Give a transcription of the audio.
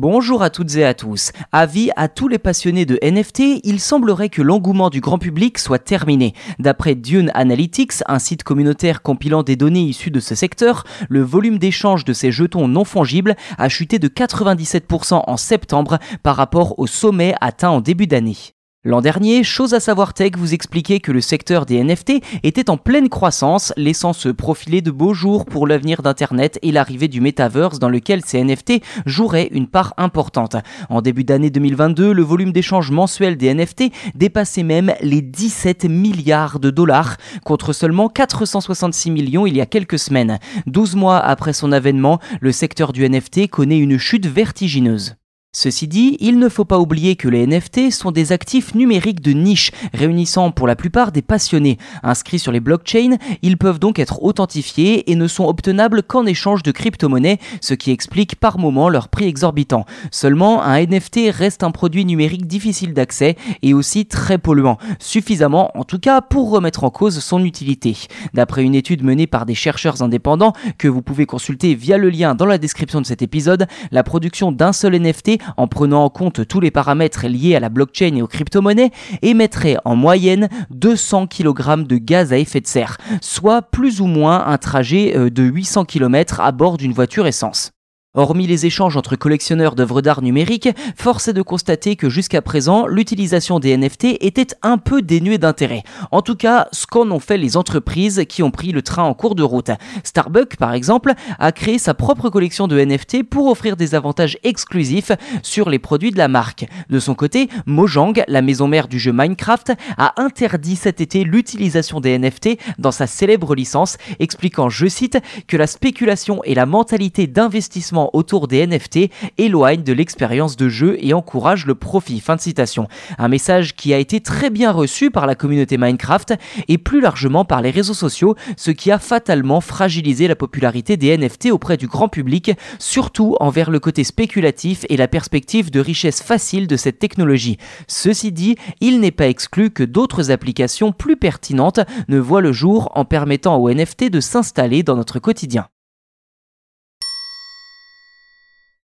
Bonjour à toutes et à tous. Avis à tous les passionnés de NFT, il semblerait que l'engouement du grand public soit terminé. D'après Dune Analytics, un site communautaire compilant des données issues de ce secteur, le volume d'échange de ces jetons non fongibles a chuté de 97% en septembre par rapport au sommet atteint en début d'année. L'an dernier, chose à savoir tech vous expliquait que le secteur des NFT était en pleine croissance, laissant se profiler de beaux jours pour l'avenir d'Internet et l'arrivée du metaverse dans lequel ces NFT joueraient une part importante. En début d'année 2022, le volume d'échange mensuel des NFT dépassait même les 17 milliards de dollars, contre seulement 466 millions il y a quelques semaines. 12 mois après son avènement, le secteur du NFT connaît une chute vertigineuse. Ceci dit, il ne faut pas oublier que les NFT sont des actifs numériques de niche, réunissant pour la plupart des passionnés. Inscrits sur les blockchains, ils peuvent donc être authentifiés et ne sont obtenables qu'en échange de crypto-monnaies, ce qui explique par moment leur prix exorbitant. Seulement, un NFT reste un produit numérique difficile d'accès et aussi très polluant, suffisamment en tout cas pour remettre en cause son utilité. D'après une étude menée par des chercheurs indépendants que vous pouvez consulter via le lien dans la description de cet épisode, la production d'un seul NFT en prenant en compte tous les paramètres liés à la blockchain et aux crypto-monnaies, émettrait en moyenne 200 kg de gaz à effet de serre, soit plus ou moins un trajet euh, de 800 km à bord d'une voiture essence. Hormis les échanges entre collectionneurs d'œuvres d'art numériques, force est de constater que jusqu'à présent, l'utilisation des NFT était un peu dénuée d'intérêt. En tout cas, ce qu'en ont fait les entreprises qui ont pris le train en cours de route. Starbucks, par exemple, a créé sa propre collection de NFT pour offrir des avantages exclusifs sur les produits de la marque. De son côté, Mojang, la maison mère du jeu Minecraft, a interdit cet été l'utilisation des NFT dans sa célèbre licence, expliquant, je cite, que la spéculation et la mentalité d'investissement autour des NFT éloigne de l'expérience de jeu et encourage le profit. Fin de citation. Un message qui a été très bien reçu par la communauté Minecraft et plus largement par les réseaux sociaux, ce qui a fatalement fragilisé la popularité des NFT auprès du grand public, surtout envers le côté spéculatif et la perspective de richesse facile de cette technologie. Ceci dit, il n'est pas exclu que d'autres applications plus pertinentes ne voient le jour en permettant aux NFT de s'installer dans notre quotidien.